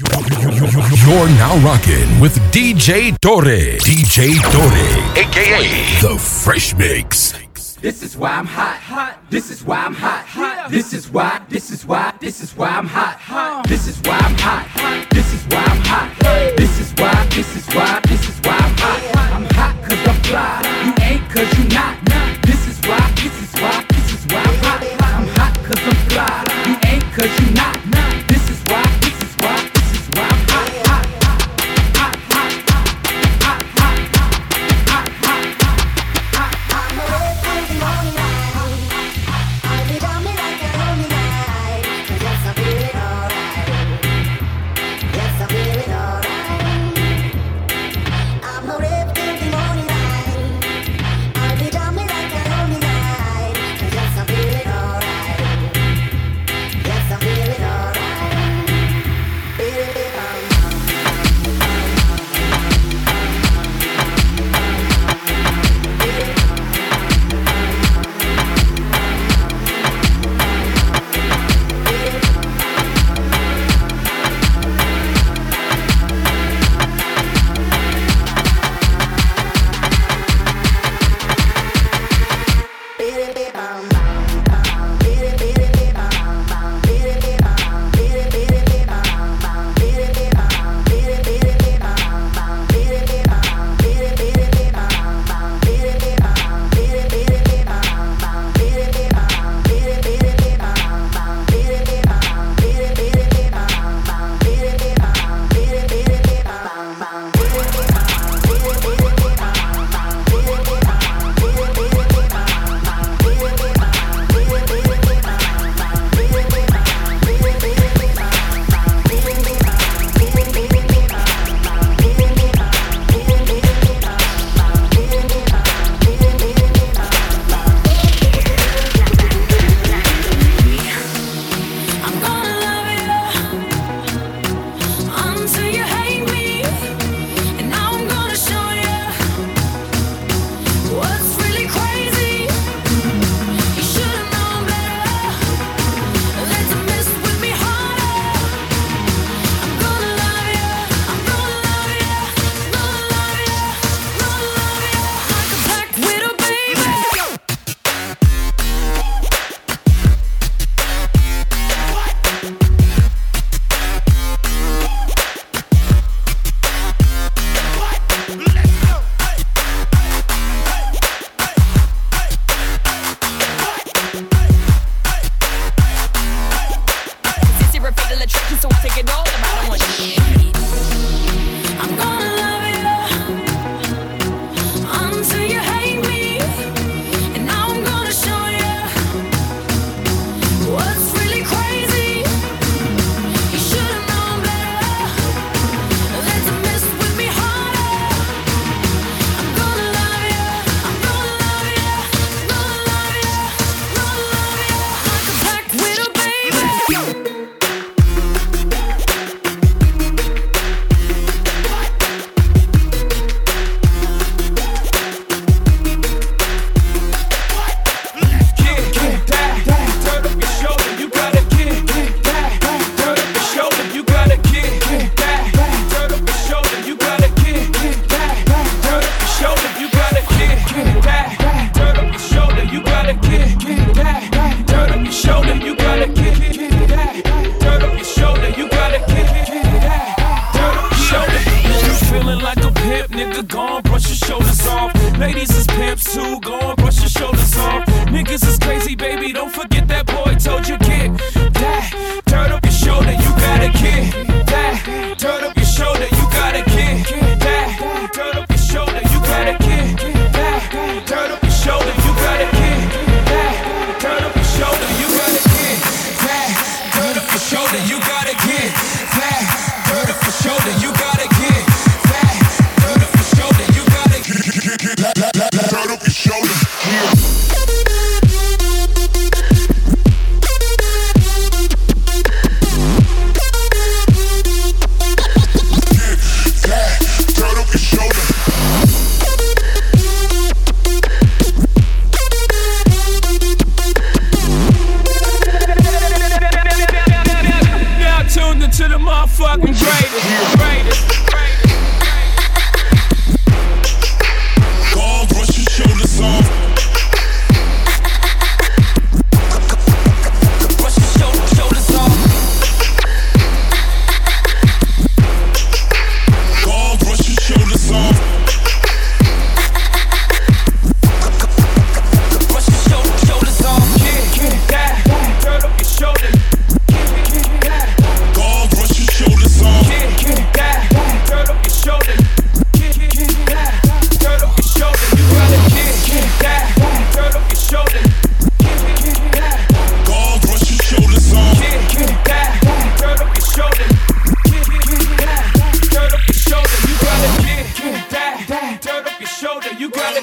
You're now rocking with DJ Torre. DJ Torre, aka The Fresh Mix. This is why I'm hot. hot. This is why I'm hot. hot. This is why. This is why. This is why I'm hot. hot. This is why I'm hot. This is why I'm hot. This is why. This is why. This is why I'm hot. I'm hot cause I'm fly. You ain't cause you not. This is why. This is why. This is why I'm hot. I'm hot cause I'm fly. You ain't cause you not. This is why.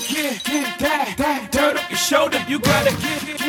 get, get that, that dirt up your shoulder. You gotta get, get, get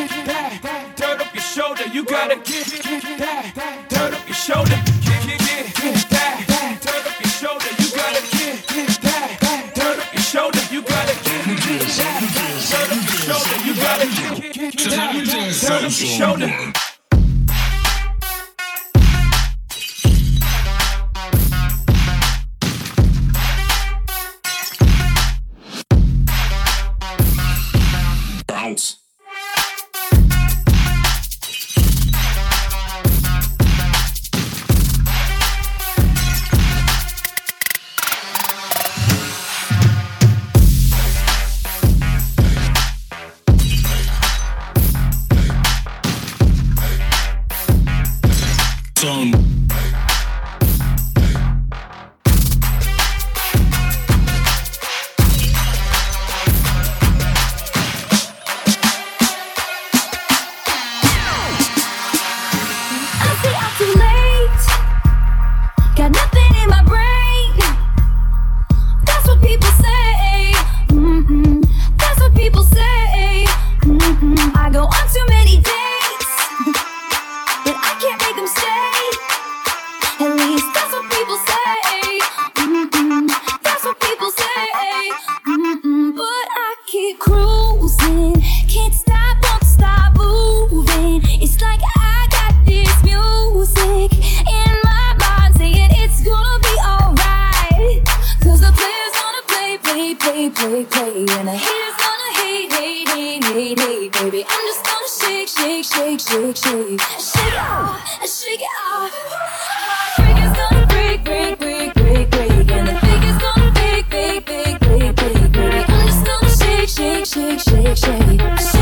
shake, shake.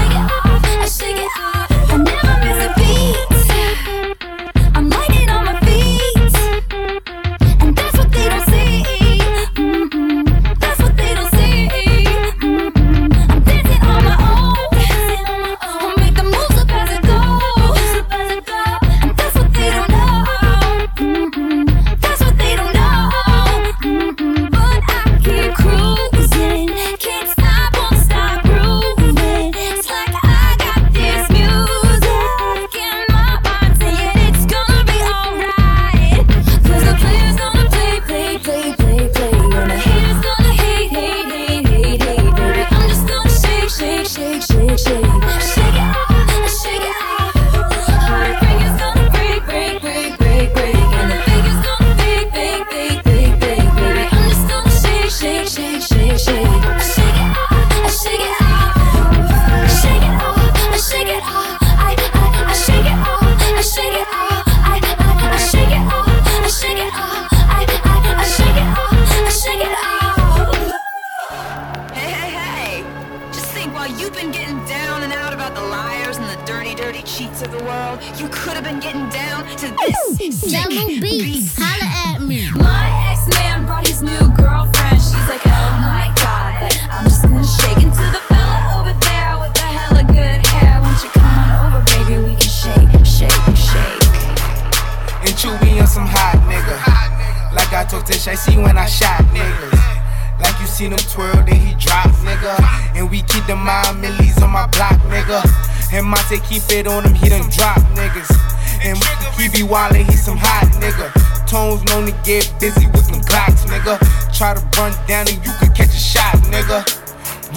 Try to run down and you could catch a shot, nigga.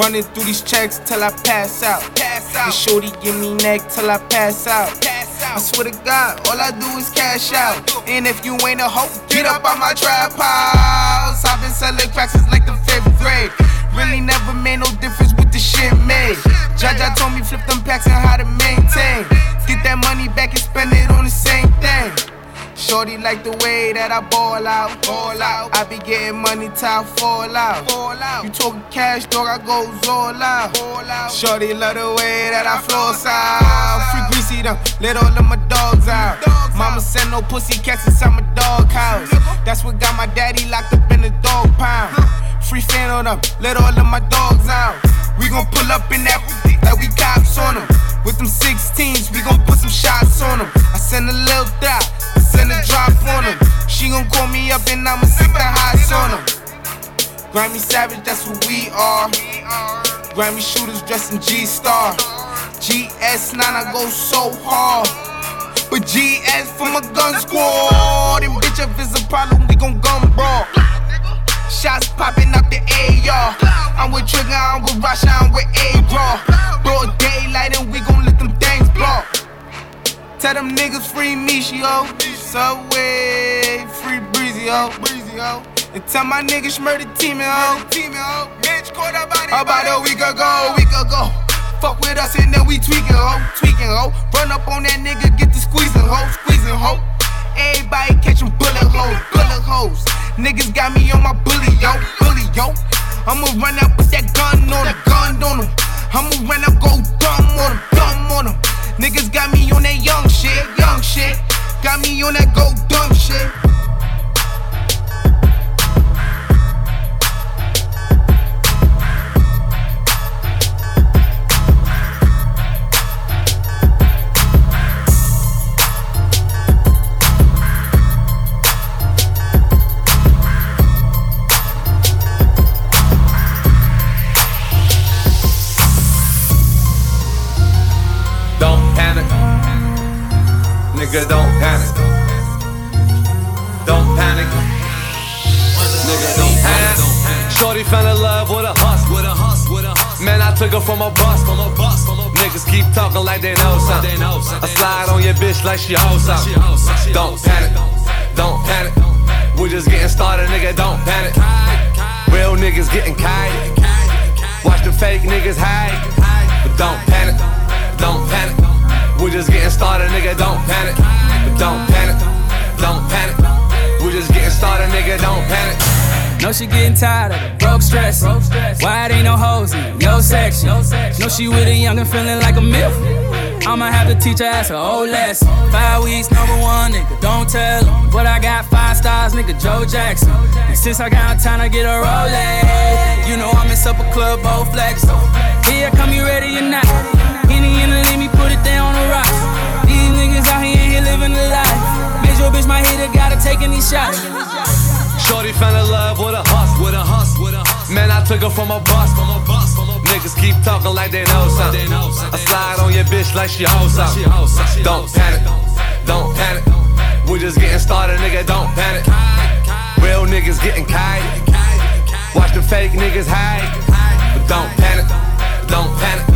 Running through these checks till I pass out. Pass out. The shorty give me neck till I pass out. Pass out. I swear to God, all I do is cash out. And if you ain't a hoe, get up on my trap house. I've been selling cracks since like the fifth grade. Really never made no difference with the shit made. Jaja told me flip them packs and how to maintain. Get that money back and spend it on the same thing. Shorty like the way that I ball out, ball out. I be getting money till I fall out, fall out. You talking cash, dog, I go all out, all out. Shorty love the way that I flow out. Free greasy them, let all of my dogs out. Mama send no pussy cats inside my dog house. That's what got my daddy locked up in the dog pound. Free fan on them, let all of my dogs out. We gon' pull up in that like we cops on them. Them 16s, we gon' put some shots on them. I send a little dot, I send a drop on them. She gon' call me up and I'ma sit the hots on them. Grammy Savage, that's who we are. Grammy shooters dressed in G Star. GS9, I go so hard. But GS for my gun squad. And bitch, if it's a problem, we gon' gun brawl. Shots popping up the AR. I'm with Trigger, I'm with Rasha, I'm with A-Raw. Broad daylight and we gon' let them things blow. Tell them niggas free me, Michio. Subway, free Breezy, ho. Breezy, ho. And tell my niggas murder team, oh. ho. Team, ho. Bitch, caught up about a week ago, week ago. Fuck with us and then we tweaking, ho. Tweaking, ho. Run up on that nigga, get the squeezing, ho. Squeezing, ho. Everybody catching bullet holes, bullet holes. Niggas got me on my bully, yo, bully, yo. I'ma run out with that gun on him, gun on him. I'ma run out, go dumb on him, dumb on him. Niggas got me on that young shit, young shit. Got me on that go dumb shit. Like she hoes something. Don't panic. Don't panic. We just getting started, nigga. Don't panic. Real niggas getting kite. Watch the fake niggas hide. But don't panic. Don't panic. We just getting started, nigga. Don't panic. But don't panic. Don't panic. We just getting started, nigga. Don't panic. Know she getting tired of the broke stress. Why it ain't no hoes in your section? Know she with a young and feeling like a myth. I'ma have to teach her ass a old lesson. Five weeks, number one, nigga, don't tell 'em. But I got five stars, nigga, Joe Jackson. And since I got time to get a Rolex, you know I'm in supper club, both flex. Here, come you ready or not? Henny in the let me put it down on the rocks. These niggas out here ain't here living the life. Bitch, your bitch, my hitter, gotta take any shots. Shorty fell in love with a hus, with a hus, with a hus. Man, I took her from a bus, from a bus, from a bus. Niggas keep talking like they know something. I slide on your bitch like she hoes something. Don't panic, don't panic. We just getting started, nigga. Don't panic. Real niggas getting kite. Watch the fake niggas hide. But don't panic, don't panic.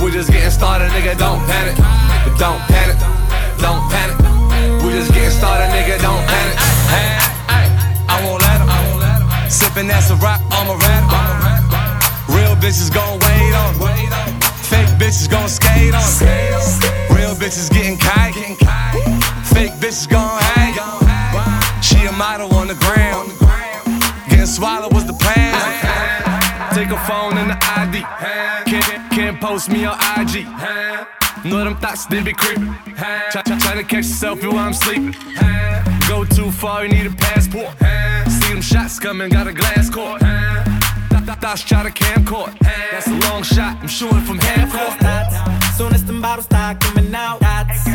We just getting started, nigga. Don't panic. But don't panic, don't panic. We just getting started, nigga. Don't panic. Sippin' a Ciroc, I'm a rat. Real bitches gon' wait on. Fake bitches gon' skate on. Real bitches getting kite. Fake bitches gon' hang. She a model on the gram. Getting swallowed was the plan. Take a phone and the ID. Can't, can't post me on IG. Know them thoughts, they be creepin'. Try, try, try to catch a selfie while I'm sleeping. Go too far, you need a passport. Them shots coming, got a glass court. Th- th- Thoughts try to camcord. That's a long shot, I'm shooting from half court. Soon as the bottles start coming out, dots.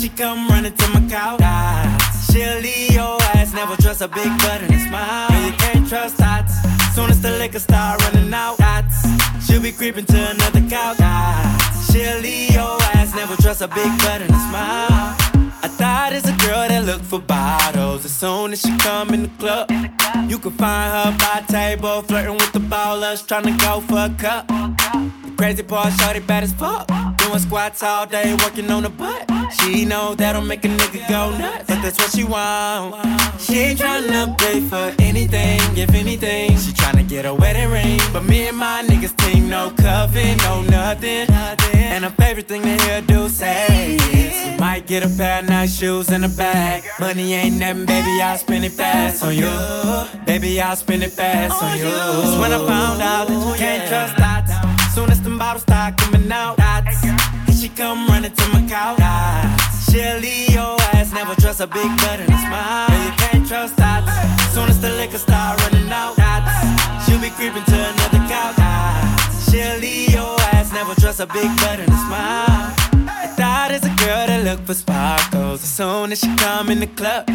She come running to my couch. Dots. She'll leave your ass, never trust a big butt and a smile. No, you can't trust dots. Soon as the liquor start running out, dots. She'll be creeping to another couch. Dots. She'll leave your ass, never trust a big butt and a smile. I thought it's a girl that look for bottles. As soon as she come in the club, you can find her by table, flirting with the ballers, trying to go for a cup. Crazy part, shorty bad as fuck. Doing squats all day, working on the butt. She know that'll make a nigga go nuts, but that's what she want. She ain't tryna pay for anything, if anything. She tryna get a wedding ring, but me and my niggas team no cuffing, no nothing. And her favorite thing to hear do say is, you might get a pair of nice shoes and a bag. Money ain't nothing, baby, I'll spend it fast on you. Baby, I'll spend it fast on you. That's when I found out that you can't trust dots. Soon as the bottles start coming out, dots. Here she come running to my couch. Dots. She'll leave your ass, never trust a big butt and a smile. Yeah, you can't trust dots. Soon as the liquor start running out, dots. She'll be creeping to another couch. Dots. She'll leave your ass, never trust a big butt and a smile. I thought a girl that look for sparkles. As soon as she come in the club,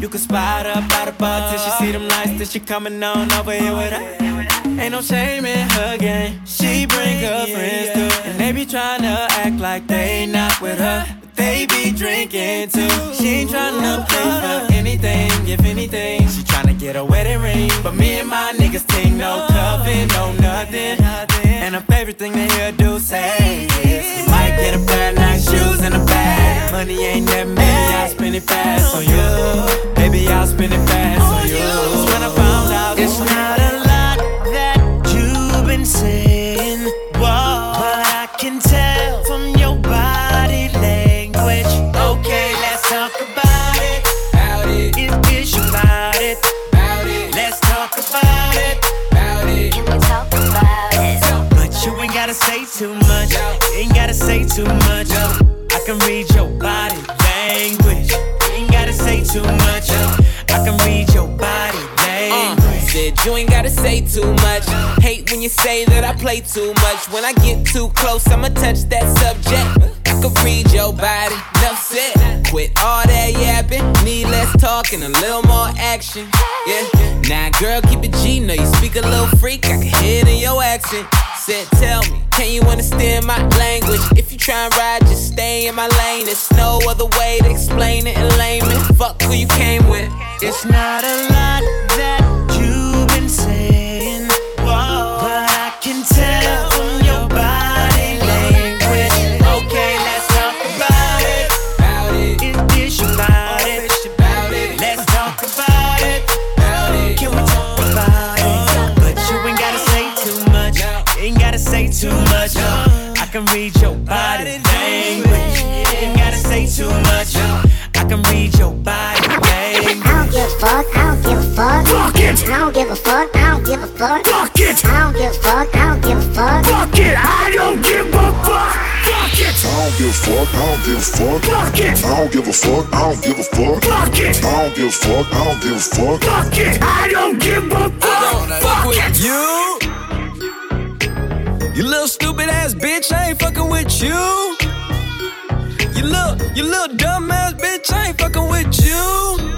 you can spot her by the bar till she see them lights. Till she coming on over here with her. Ain't no shame in her game. She bring her friends too, and they be tryna act like they not with her. But they be drinking too. She ain't tryna play uh-huh. for anything, if anything. She tryna get a wedding ring, but me and my niggas think no uh-huh. cuffing, no nothing. And her favorite thing to hear do say is, might get a pair of nice shoes and a bag. Money ain't that baby, I'll spend it fast on you. Baby, I'll spend it fast on you. That's when I found out It's not a that you've been saying, whoa, but I can tell from your body language. Okay, let's talk about it. Out it, If it's about it, out it, let's talk about it. out it. Can we talk about it? But you ain't gotta say too much. Ain't gotta say too much. I can read your said you ain't gotta say too much. Hate when you say that I play too much. When I get too close, I'ma touch that subject. I can read your body, enough said. Quit all that yapping, need less talk and a little more action. Yeah, now girl, keep it G. Know you speak a little freak, I can hear it in your accent. Said, tell me, can you understand my language? If you try and ride, just stay in my lane. There's no other way to explain it in layman. Fuck who you came with. It's not a lot that you've it! I don't give a fuck, I don't give a fuck. Fuck it! I don't give a fuck, I don't give a fuck. Fuck it! I don't give a fuck. fuck with you. You little stupid ass bitch, I ain't fucking with you. You little, you little dumb ass bitch, I ain't fucking with you.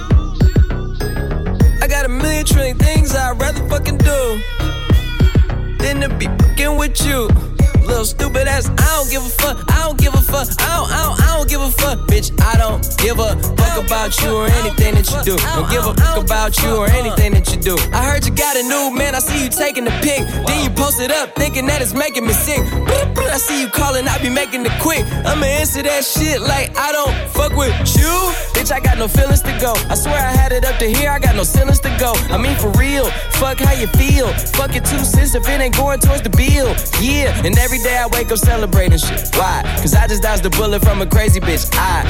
I got a million trillion things I'd rather fucking do than to be fucking with you. Little stupid ass, I don't give a fuck, I don't give a fuck, I don't, I don't, I don't give a fuck, bitch. I don't give a fuck about you or anything that you do. Don't give a fuck about you or anything that you do. I heard you got a new man, I see you taking the pic. Then you post it up, thinking that it's making me sick. I see you calling, I be making it quick. I'ma answer that shit like I don't fuck with you. Bitch, I got no feelings to go. I swear I had it up to here, I got no feelings to go. I mean, for real, fuck how you feel. Fuck it two cents if it ain't going towards the bill. Yeah, and every day I wake up celebrating shit. Why? Cause I just dodged a bullet from a crazy bitch. I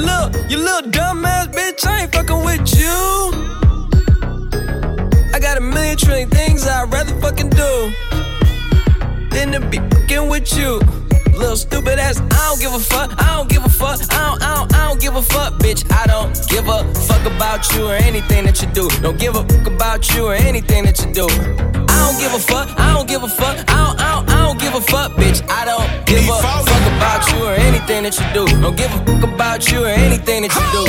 Little, you little dumb ass bitch, I ain't fucking with you. I got a million trillion things I'd rather fucking do than to be fucking with you. Little stupid ass, I don't give a fuck. I don't give a fuck. I don't, I don't, I don't give a fuck, bitch. I don't give a fuck about you or anything that you do. Don't give a fuck about you or anything that you do. I don't give a fuck. I don't give a fuck. I don't, I don't, I don't give a fuck, bitch. I don't give a fuck about you or anything that you do. Don't give a fuck about you or anything that you do.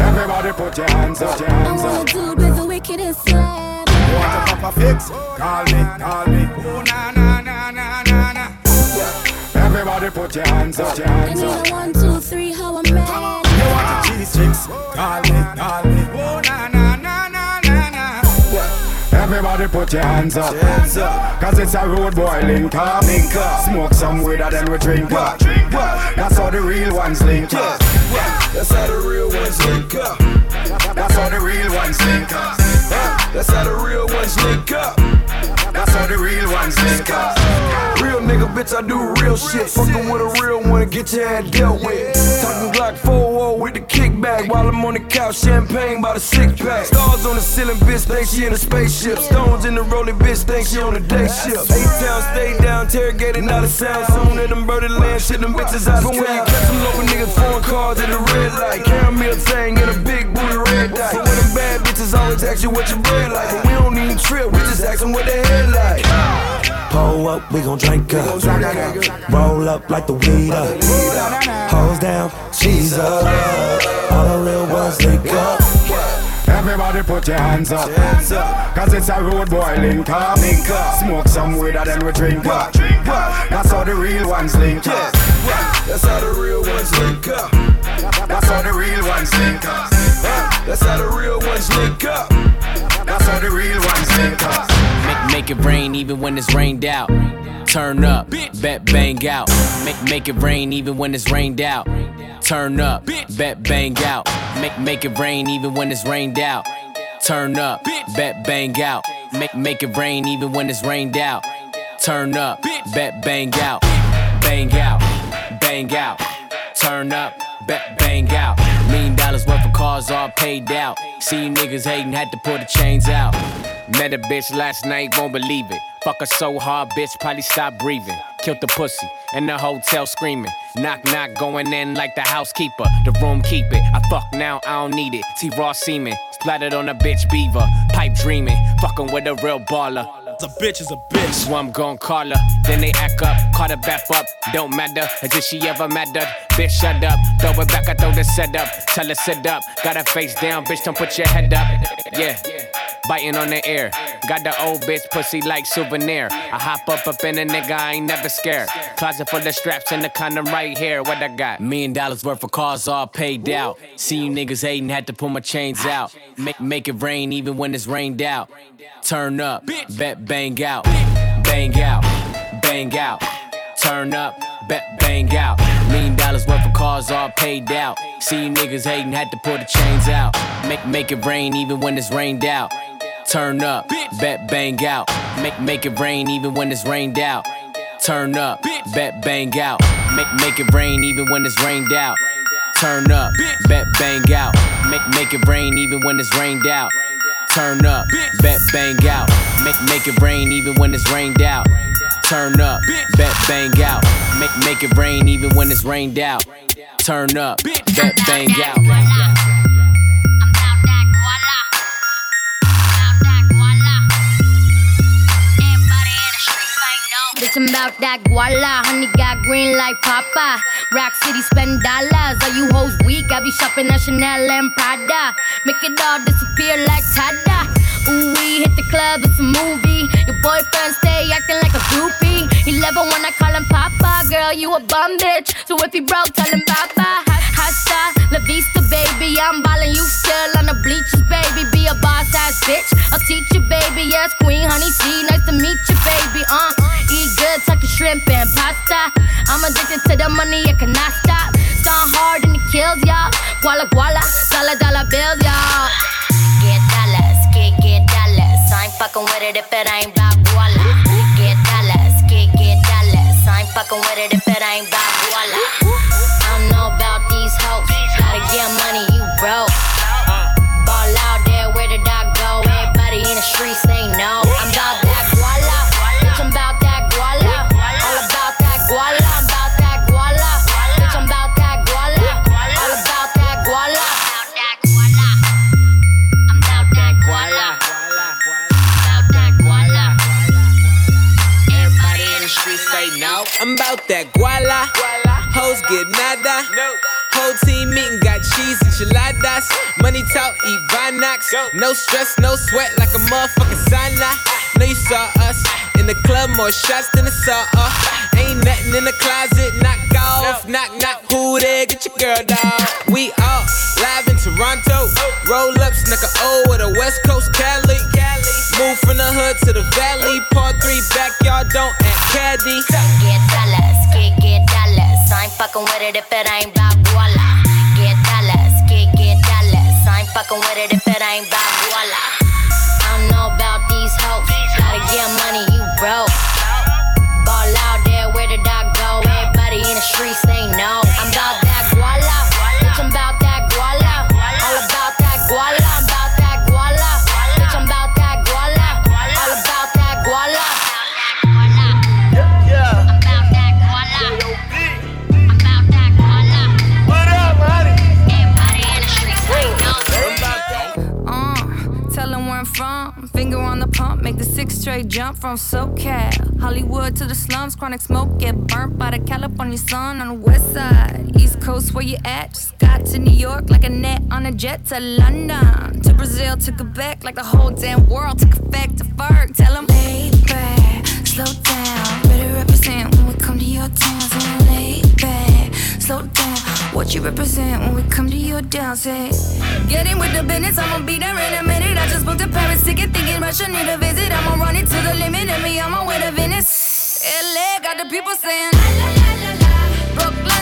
Everybody put your hands up, your hands up. dude with the wickedest slap. You want a fix? Call me, call me. Oh, na, put your hands up, your I need up. a one, two, three, how I'm mad. You want a cheese chicks? Call me, call me. Oh, na, na, na, na, na, na. Everybody put your hands up. hands up. Cause it's a road boy link up. Link up. Smoke some weed and then we drink up. Drink up. That's how the real ones link up. That's how the real ones link up. That's how the real ones link up. That's how the real ones link up. That's how the real ones link up. Real nigga, bitch, I do real shit. Fucking with a real one, get your head dealt with. Talking Glock 4 with the kickback while I'm on the couch, champagne by the six pack. Stars on the ceiling, bitch, think she in a spaceship. Stones in the rolling, bitch, think she on a day shift. Eight town, stay down, interrogated, not a sound. Soon as them birdie land, shit, them bitches out of town. But when you catch them local niggas, foreign cars at the red light. Caramel tang in a big booty red dye. But when them bad bitches always ask you what your bread like. But we don't even trip, we just ask them what they head like. Pull up, we gon' drink up. Roll up like the weed up. Hoes down, she's up. All the real ones link up. Everybody put your hands up. Cause it's a road boy link up. Smoke some weed and then we drink up. Drink up. That's how the real ones link up. That's how the real ones link up. That's how the real ones link up. That's how the real ones link up. That's how the real ones link up. Make, make it rain even when it's rained out. Turn up, bet bang out. Make, make it rain even when it's rained out. Turn up, bet bang out. Make, make it rain even when it's rained out. Turn up, bet bang out. Make, make it rain even when it's rained out. Turn up, bet bang out. Bang out, bang out. Turn up, bet bang out. Million dollars worth of cars all paid out. See niggas hating, had to pull the chains out. Met a bitch last night, won't believe it. Fuck her so hard, bitch, probably stop breathing. Killed the pussy in the hotel screaming. Knock, knock, going in like the housekeeper. The room keep it. I fuck now, I don't need it. T Raw semen, splattered on a bitch beaver. Pipe dreaming, fucking with a real baller. A bitch is a bitch. So I'm gon' call her, then they act up, call her back up. Don't matter, as if she ever mattered. Bitch, shut up, throw it back, I throw the set up. Tell her sit up, got her face down, bitch, don't put your head up. Yeah, biting on the air. Got the old bitch pussy like souvenir. I hop up up in a nigga, I ain't never scared. Closet full of straps and the condom right here. What I got? Million dollars worth of cars all paid out. See you niggas hating, had to pull my chains out. Make make it rain even when it's rained out. Turn up, bet bang out, bang out, bang out. Turn up, bet bang out. Million dollars worth of cars all paid out. See you niggas hating, had to pull the chains out. Make make it rain even when it's rained out. Turn up, bet bang out. Make make it rain even when it's rained out. Turn up, bet bang out. Make make it rain even when it's rained out. Turn up, bet bang out. Make make it rain even when it's rained out. Turn up, bet bang out. Make make it rain even when it's rained out. Turn up, bet bang out. Make make it rain even when it's rained out. Turn up, bet bang out. I'm about that guala. Honey got green like Papa. Rock City spend dollars. Are you hoes weak? I be shopping at Chanel and Prada. Make it all disappear like Tada. Ooh, we hit the club, it's a movie. Your boyfriend stay acting like a groupie. He love it when I call him Papa. Girl, you a bum bitch. So if he broke, tell him Papa. Hasta la vista, baby. I'm ballin', you still on the bleachers, baby. Be a boss ass bitch. I'll teach you, baby. Yes, Queen Honey C. Nice to meet you, baby. Uh, eat good, your shrimp and pasta. I'm addicted to the money, I cannot stop. Start hard and it kills y'all. Guala guala, with it if it ain't about. Get dollars, get get dollars. I ain't fucking with it if it ain't about Money talk, eat Vinox. No stress, no sweat, like a motherfucking sauna. Know you saw us in the club, more shots than a saw off. Ain't nothing in the closet, knock off. Knock, knock, who there? Get your girl, dog. We all live in Toronto. Roll up, snuck a O with a West Coast Cali. Move from the hood to the valley. Part three backyard, don't act caddy. Get dollars, get, get dollars. I ain't fucking with it if it ain't about with it if it ain't jump from SoCal. Hollywood to the slums, chronic smoke, get burnt by the California sun on the west side. East Coast, where you at? Just got to New York like a net on a jet to London. To Brazil, to Quebec, like the whole damn world took effect to Ferg. Tell them, lay back, slow down. Better represent when we come to your town. So lay back, slow down. What you represent when we come to your down, say. Get in with the business, I'ma be there in a minute. I just booked a Paris ticket, thinking Russia need a visit. I'ma run it to the limit, and me way to Venice. LA got the people saying, Brooklyn saying, Hacienda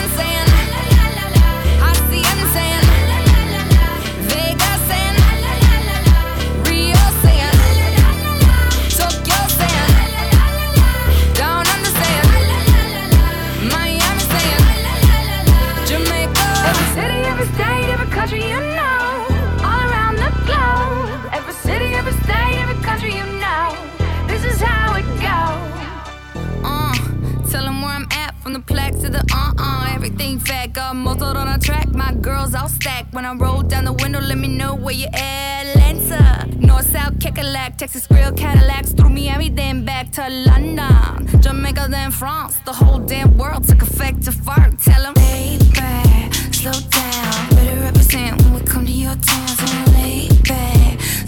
from the plaque to the uh-uh. Everything fat, got motored on a track. My girls all stacked. When I roll down the window, let me know where you at. Lancer, North, South, Kekalak, Texas Grill, Cadillacs, through Miami, then back to London. Jamaica, then France. The whole damn world took effect to fart. Tell 'em, lay back, slow down. Better represent when we come to your town.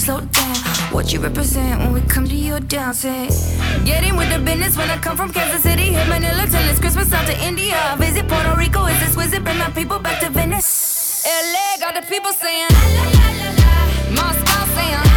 Slow down. What you represent when we come to your say. Get in with the business when I come from Kansas City. Hit Manila till it's Christmas out to India. Visit Puerto Rico, is this? Bring my people back to Venice. LA got the people saying. Moscow saying.